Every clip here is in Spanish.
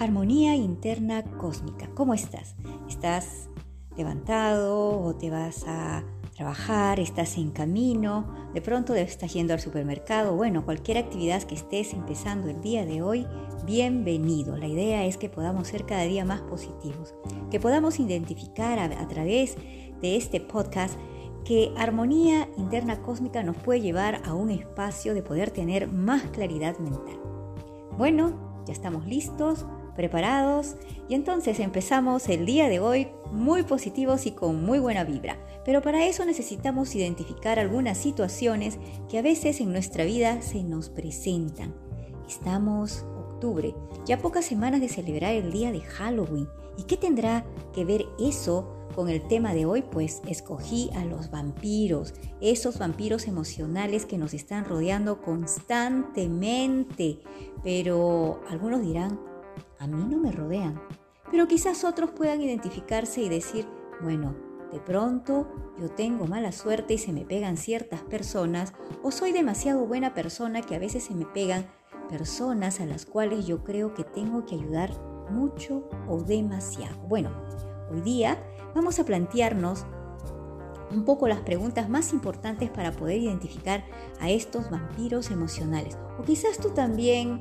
Armonía interna cósmica. ¿Cómo estás? ¿Estás levantado o te vas a trabajar? ¿Estás en camino? De pronto estás yendo al supermercado. Bueno, cualquier actividad que estés empezando el día de hoy, bienvenido. La idea es que podamos ser cada día más positivos, que podamos identificar a, a través de este podcast que armonía interna cósmica nos puede llevar a un espacio de poder tener más claridad mental. Bueno, ya estamos listos preparados y entonces empezamos el día de hoy muy positivos y con muy buena vibra. Pero para eso necesitamos identificar algunas situaciones que a veces en nuestra vida se nos presentan. Estamos octubre, ya pocas semanas de celebrar el día de Halloween. ¿Y qué tendrá que ver eso con el tema de hoy? Pues escogí a los vampiros, esos vampiros emocionales que nos están rodeando constantemente. Pero algunos dirán, a mí no me rodean. Pero quizás otros puedan identificarse y decir, bueno, de pronto yo tengo mala suerte y se me pegan ciertas personas o soy demasiado buena persona que a veces se me pegan personas a las cuales yo creo que tengo que ayudar mucho o demasiado. Bueno, hoy día vamos a plantearnos un poco las preguntas más importantes para poder identificar a estos vampiros emocionales. O quizás tú también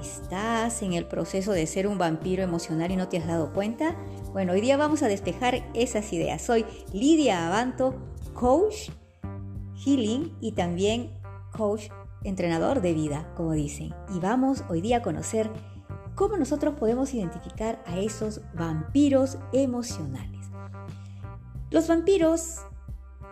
¿Estás en el proceso de ser un vampiro emocional y no te has dado cuenta? Bueno, hoy día vamos a despejar esas ideas. Soy Lidia Abanto, coach healing y también coach entrenador de vida, como dicen. Y vamos hoy día a conocer cómo nosotros podemos identificar a esos vampiros emocionales. Los vampiros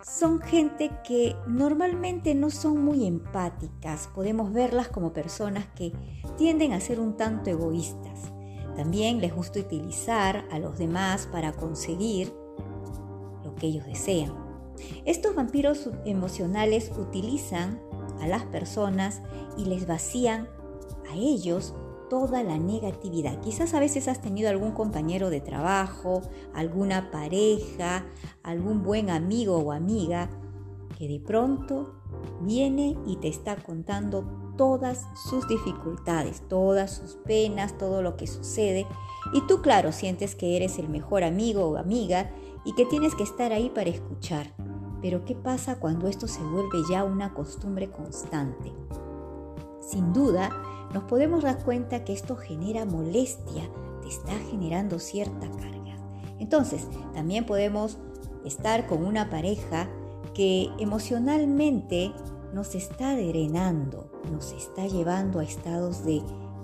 son gente que normalmente no son muy empáticas. Podemos verlas como personas que tienden a ser un tanto egoístas. También les gusta utilizar a los demás para conseguir lo que ellos desean. Estos vampiros emocionales utilizan a las personas y les vacían a ellos toda la negatividad. Quizás a veces has tenido algún compañero de trabajo, alguna pareja, algún buen amigo o amiga que de pronto viene y te está contando todas sus dificultades, todas sus penas, todo lo que sucede. Y tú, claro, sientes que eres el mejor amigo o amiga y que tienes que estar ahí para escuchar. Pero ¿qué pasa cuando esto se vuelve ya una costumbre constante? Sin duda, nos podemos dar cuenta que esto genera molestia, te está generando cierta carga. Entonces, también podemos estar con una pareja que emocionalmente nos está drenando, nos está llevando a estados de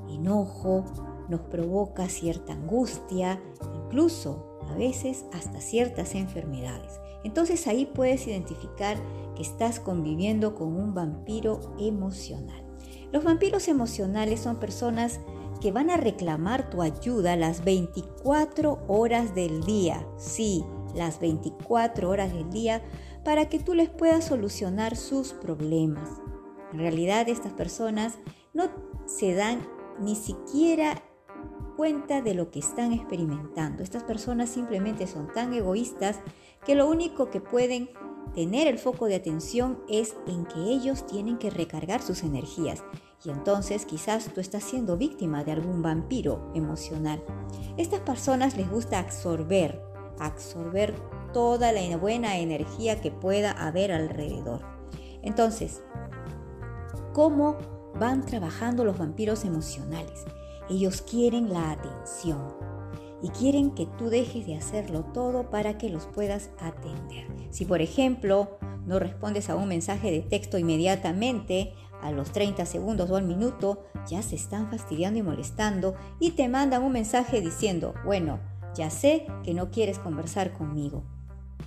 enojo, nos provoca cierta angustia, incluso a veces hasta ciertas enfermedades. Entonces ahí puedes identificar que estás conviviendo con un vampiro emocional. Los vampiros emocionales son personas que van a reclamar tu ayuda las 24 horas del día. Sí, las 24 horas del día para que tú les puedas solucionar sus problemas. En realidad estas personas no se dan ni siquiera cuenta de lo que están experimentando. Estas personas simplemente son tan egoístas que lo único que pueden tener el foco de atención es en que ellos tienen que recargar sus energías y entonces quizás tú estás siendo víctima de algún vampiro emocional. Estas personas les gusta absorber, absorber toda la buena energía que pueda haber alrededor. Entonces, ¿cómo van trabajando los vampiros emocionales? Ellos quieren la atención y quieren que tú dejes de hacerlo todo para que los puedas atender. Si por ejemplo no respondes a un mensaje de texto inmediatamente, a los 30 segundos o al minuto, ya se están fastidiando y molestando y te mandan un mensaje diciendo, bueno, ya sé que no quieres conversar conmigo,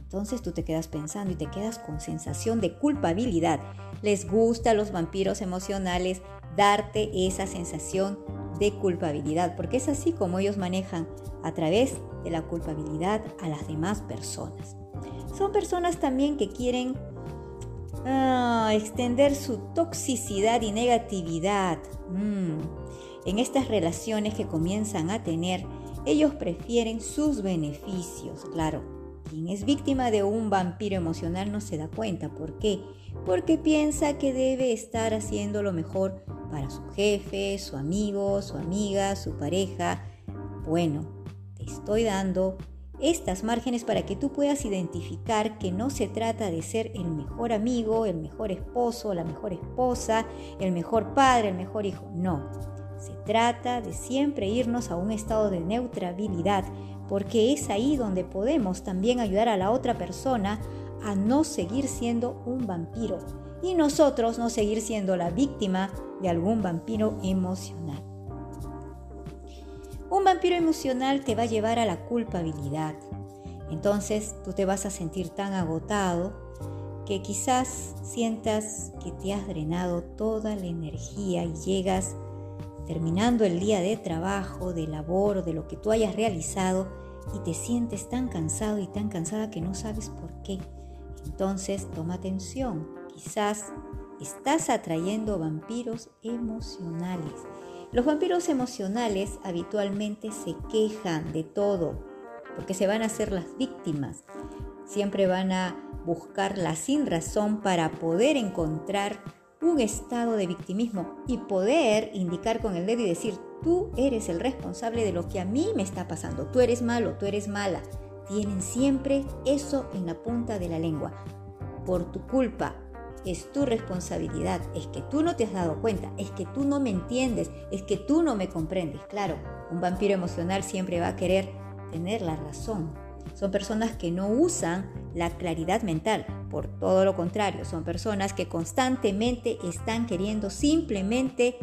Entonces tú te quedas pensando y te quedas con sensación de culpabilidad. Les gusta a los vampiros emocionales darte esa sensación de culpabilidad, porque es así como ellos manejan a través de la culpabilidad a las demás personas. Son personas también que quieren ah, extender su toxicidad y negatividad. Mm. En estas relaciones que comienzan a tener, ellos prefieren sus beneficios, claro, quien es víctima de un vampiro emocional no se da cuenta. ¿Por qué? Porque piensa que debe estar haciendo lo mejor para su jefe, su amigo, su amiga, su pareja. Bueno, te estoy dando estas márgenes para que tú puedas identificar que no se trata de ser el mejor amigo, el mejor esposo, la mejor esposa, el mejor padre, el mejor hijo. No, se trata de siempre irnos a un estado de neutralidad porque es ahí donde podemos también ayudar a la otra persona a no seguir siendo un vampiro y nosotros no seguir siendo la víctima de algún vampiro emocional. Un vampiro emocional te va a llevar a la culpabilidad. Entonces tú te vas a sentir tan agotado que quizás sientas que te has drenado toda la energía y llegas terminando el día de trabajo, de labor de lo que tú hayas realizado y te sientes tan cansado y tan cansada que no sabes por qué. Entonces toma atención, quizás estás atrayendo vampiros emocionales. Los vampiros emocionales habitualmente se quejan de todo porque se van a hacer las víctimas. Siempre van a buscar la sin razón para poder encontrar un estado de victimismo y poder indicar con el dedo y decir, tú eres el responsable de lo que a mí me está pasando, tú eres malo, tú eres mala. Tienen siempre eso en la punta de la lengua. Por tu culpa, es tu responsabilidad, es que tú no te has dado cuenta, es que tú no me entiendes, es que tú no me comprendes. Claro, un vampiro emocional siempre va a querer tener la razón. Son personas que no usan la claridad mental, por todo lo contrario, son personas que constantemente están queriendo simplemente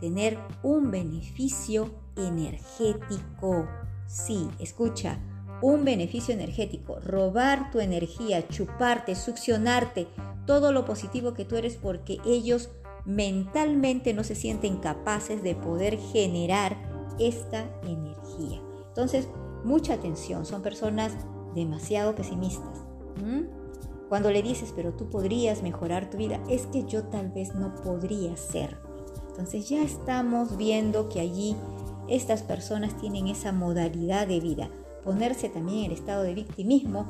tener un beneficio energético. Sí, escucha, un beneficio energético, robar tu energía, chuparte, succionarte, todo lo positivo que tú eres porque ellos mentalmente no se sienten capaces de poder generar esta energía. Entonces, mucha atención, son personas demasiado pesimistas. Cuando le dices, pero tú podrías mejorar tu vida, es que yo tal vez no podría ser. Entonces ya estamos viendo que allí estas personas tienen esa modalidad de vida, ponerse también en estado de victimismo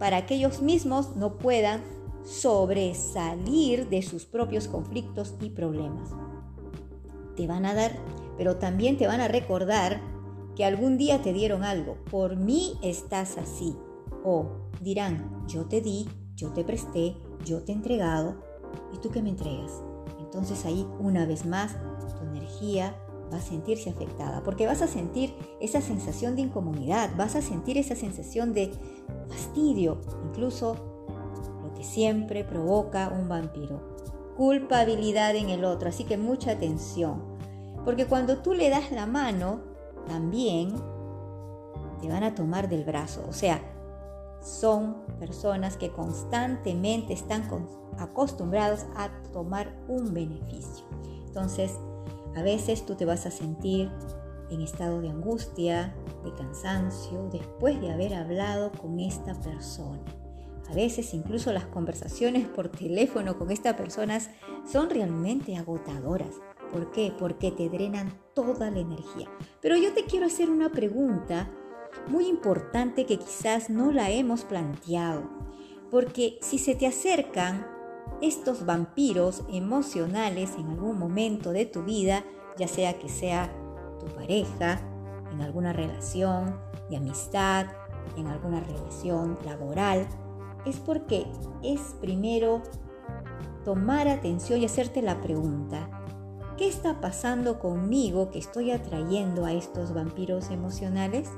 para que ellos mismos no puedan sobresalir de sus propios conflictos y problemas. Te van a dar, pero también te van a recordar que algún día te dieron algo, por mí estás así. O dirán, yo te di, yo te presté, yo te he entregado, ¿y tú qué me entregas? Entonces ahí una vez más tu energía va a sentirse afectada, porque vas a sentir esa sensación de incomodidad, vas a sentir esa sensación de fastidio, incluso lo que siempre provoca un vampiro, culpabilidad en el otro, así que mucha atención, porque cuando tú le das la mano, también te van a tomar del brazo, o sea, son personas que constantemente están acostumbrados a tomar un beneficio. Entonces, a veces tú te vas a sentir en estado de angustia, de cansancio, después de haber hablado con esta persona. A veces incluso las conversaciones por teléfono con estas personas son realmente agotadoras. ¿Por qué? Porque te drenan toda la energía. Pero yo te quiero hacer una pregunta muy importante que quizás no la hemos planteado. Porque si se te acercan estos vampiros emocionales en algún momento de tu vida, ya sea que sea tu pareja, en alguna relación de amistad, en alguna relación laboral, es porque es primero tomar atención y hacerte la pregunta, ¿qué está pasando conmigo que estoy atrayendo a estos vampiros emocionales?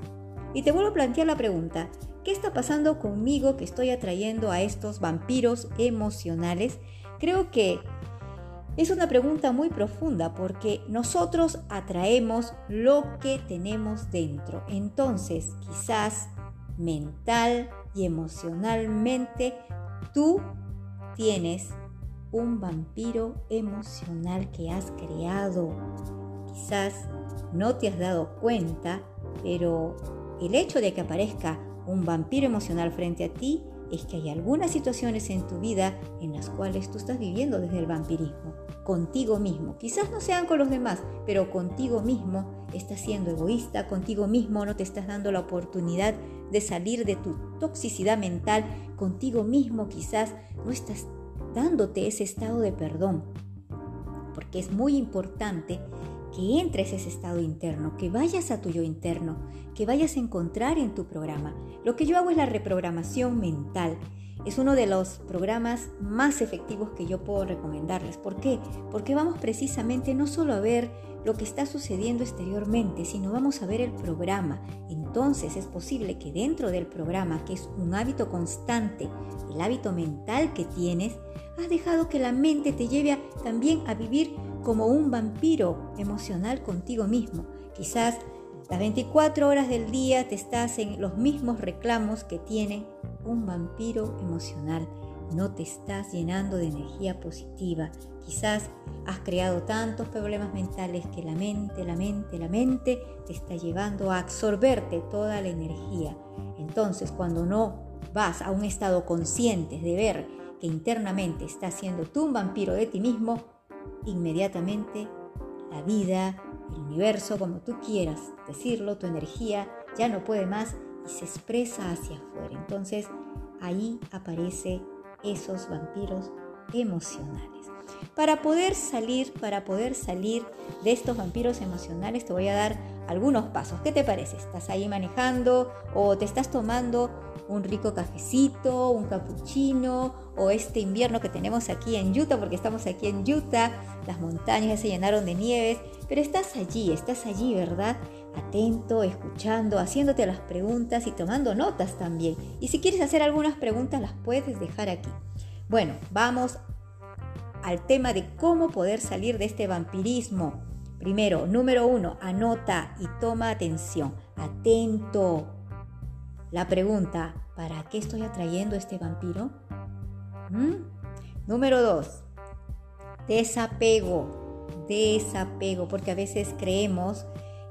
Y te vuelvo a plantear la pregunta, ¿qué está pasando conmigo que estoy atrayendo a estos vampiros emocionales? Creo que es una pregunta muy profunda porque nosotros atraemos lo que tenemos dentro. Entonces, quizás mental, y emocionalmente tú tienes un vampiro emocional que has creado. Quizás no te has dado cuenta, pero el hecho de que aparezca un vampiro emocional frente a ti es que hay algunas situaciones en tu vida en las cuales tú estás viviendo desde el vampirismo, contigo mismo. Quizás no sean con los demás, pero contigo mismo estás siendo egoísta, contigo mismo no te estás dando la oportunidad de salir de tu toxicidad mental, contigo mismo quizás no estás dándote ese estado de perdón. Porque es muy importante que entres a ese estado interno, que vayas a tu yo interno, que vayas a encontrar en tu programa. Lo que yo hago es la reprogramación mental. Es uno de los programas más efectivos que yo puedo recomendarles. ¿Por qué? Porque vamos precisamente no solo a ver lo que está sucediendo exteriormente, sino vamos a ver el programa. Entonces es posible que dentro del programa, que es un hábito constante, el hábito mental que tienes, has dejado que la mente te lleve también a vivir como un vampiro emocional contigo mismo. Quizás las 24 horas del día te estás en los mismos reclamos que tiene un vampiro emocional. No te estás llenando de energía positiva. Quizás has creado tantos problemas mentales que la mente, la mente, la mente te está llevando a absorberte toda la energía. Entonces, cuando no vas a un estado consciente de ver que internamente estás siendo tú un vampiro de ti mismo, inmediatamente la vida, el universo, como tú quieras decirlo, tu energía ya no puede más y se expresa hacia afuera. Entonces ahí aparece esos vampiros emocionales. Para poder salir, para poder salir de estos vampiros emocionales, te voy a dar algunos pasos. ¿Qué te parece? ¿Estás ahí manejando o te estás tomando un rico cafecito, un cappuccino o este invierno que tenemos aquí en Utah, porque estamos aquí en Utah, las montañas se llenaron de nieves, pero estás allí, estás allí, ¿verdad? Atento, escuchando, haciéndote las preguntas y tomando notas también. Y si quieres hacer algunas preguntas, las puedes dejar aquí. Bueno, vamos al tema de cómo poder salir de este vampirismo. Primero, número uno, anota y toma atención. Atento. La pregunta, ¿para qué estoy atrayendo a este vampiro? ¿Mm? Número dos, desapego. Desapego, porque a veces creemos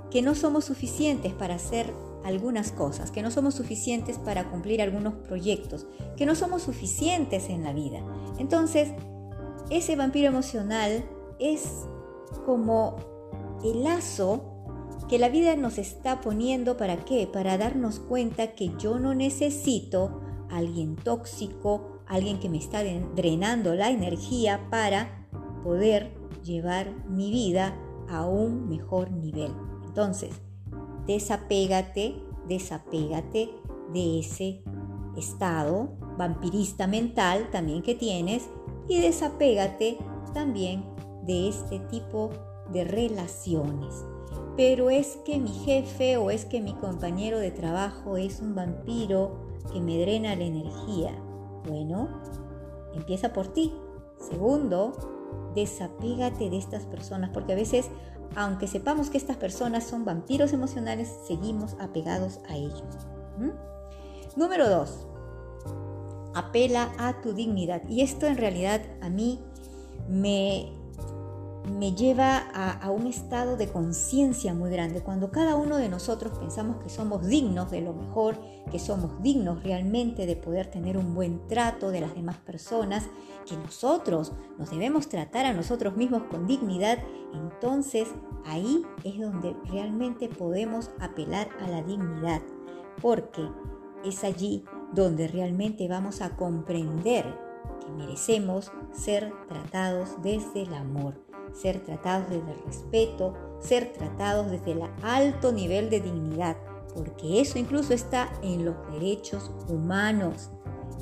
que no somos suficientes para hacer algunas cosas, que no somos suficientes para cumplir algunos proyectos, que no somos suficientes en la vida. Entonces, ese vampiro emocional es como el lazo que la vida nos está poniendo para qué? Para darnos cuenta que yo no necesito a alguien tóxico, alguien que me está drenando la energía para poder llevar mi vida a un mejor nivel. Entonces, desapégate, desapégate de ese estado vampirista mental también que tienes y desapégate también de este tipo de relaciones pero es que mi jefe o es que mi compañero de trabajo es un vampiro que me drena la energía. Bueno, empieza por ti. Segundo, desapégate de estas personas, porque a veces, aunque sepamos que estas personas son vampiros emocionales, seguimos apegados a ellos. Número dos, apela a tu dignidad. Y esto en realidad a mí me me lleva a, un estado de conciencia muy grande. Cuando cada uno de nosotros pensamos que somos dignos de lo mejor, que somos dignos realmente de poder tener un buen trato de las demás personas, que nosotros nos debemos tratar a nosotros mismos con dignidad, entonces ahí es donde realmente podemos apelar a la dignidad, porque es allí donde realmente vamos a comprender que merecemos ser tratados desde el amor ser tratados desde el respeto, ser tratados desde el alto nivel de dignidad, porque eso incluso está en los derechos humanos.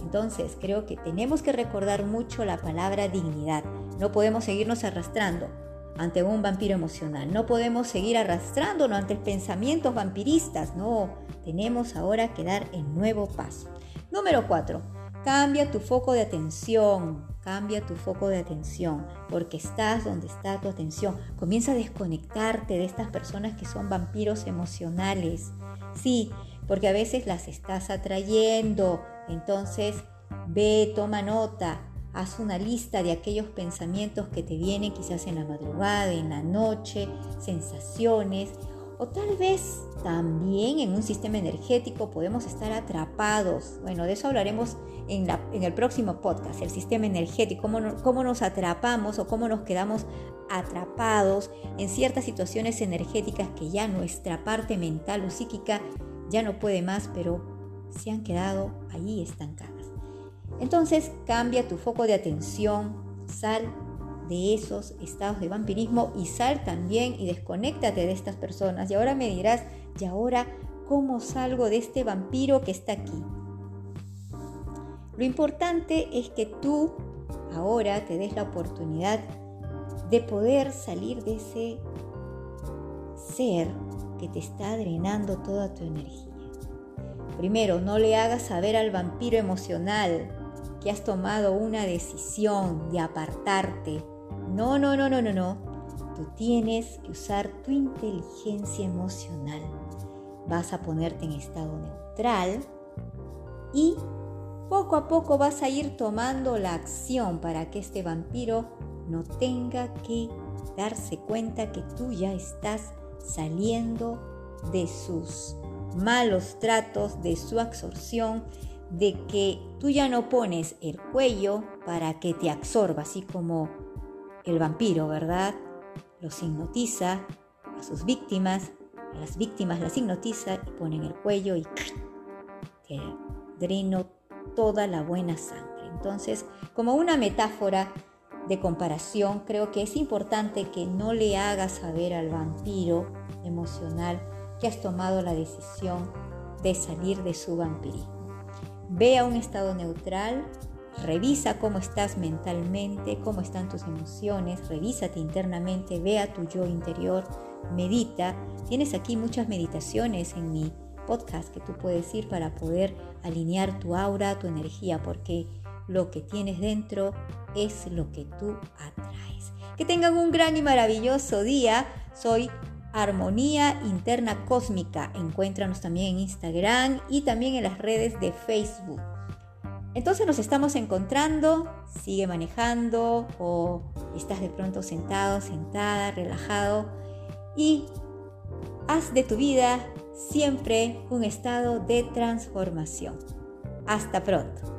Entonces creo que tenemos que recordar mucho la palabra dignidad. No podemos seguirnos arrastrando ante un vampiro emocional. No podemos seguir arrastrándonos ante pensamientos vampiristas. No, tenemos ahora que dar el nuevo paso. Número 4. Cambia tu foco de atención. Cambia tu foco de atención porque estás donde está tu atención. Comienza a desconectarte de estas personas que son vampiros emocionales. Sí, porque a veces las estás atrayendo. Entonces, ve, toma nota, haz una lista de aquellos pensamientos que te vienen quizás en la madrugada, en la noche, sensaciones, o tal vez también en un sistema energético podemos estar atrapados. Bueno, de eso hablaremos en, el próximo podcast, el sistema energético, cómo nos atrapamos o cómo nos quedamos atrapados en ciertas situaciones energéticas que ya nuestra parte mental o psíquica ya no puede más, pero se han quedado ahí estancadas. Entonces cambia tu foco de atención, sal de esos estados de vampirismo y sal también y desconéctate de estas personas. Y ahora me dirás, ¿y ahora cómo salgo de este vampiro que está aquí? Lo importante es que tú ahora te des la oportunidad de poder salir de ese ser que te está drenando toda tu energía. Primero, no le hagas saber al vampiro emocional que has tomado una decisión de apartarte no, no, no, no, no, no. Tú tienes que usar tu inteligencia emocional. Vas a ponerte en estado neutral y poco a poco vas a ir tomando la acción para que este vampiro no tenga que darse cuenta que tú ya estás saliendo de sus malos tratos, de su absorción, de que tú ya no pones el cuello para que te absorba, así como el vampiro, ¿verdad? Los hipnotiza a sus víctimas, a las víctimas las hipnotiza y ponen el cuello y te dreno toda la buena sangre. Entonces, como una metáfora de comparación, creo que es importante que no le hagas saber al vampiro emocional que has tomado la decisión de salir de su vampirismo. Ve a un estado neutral, Revisa cómo estás mentalmente, cómo están tus emociones, revísate internamente, ve a tu yo interior, medita. Tienes aquí muchas meditaciones en mi podcast que tú puedes ir para poder alinear tu aura, tu energía, porque lo que tienes dentro es lo que tú atraes. Que tengan un gran y maravilloso día. Soy Armonía Interna Cósmica. Encuéntranos también en Instagram y también en las redes de Facebook. Entonces nos estamos encontrando, sigue manejando o estás de pronto sentado, sentada, relajado y haz de tu vida siempre un estado de transformación. Hasta pronto.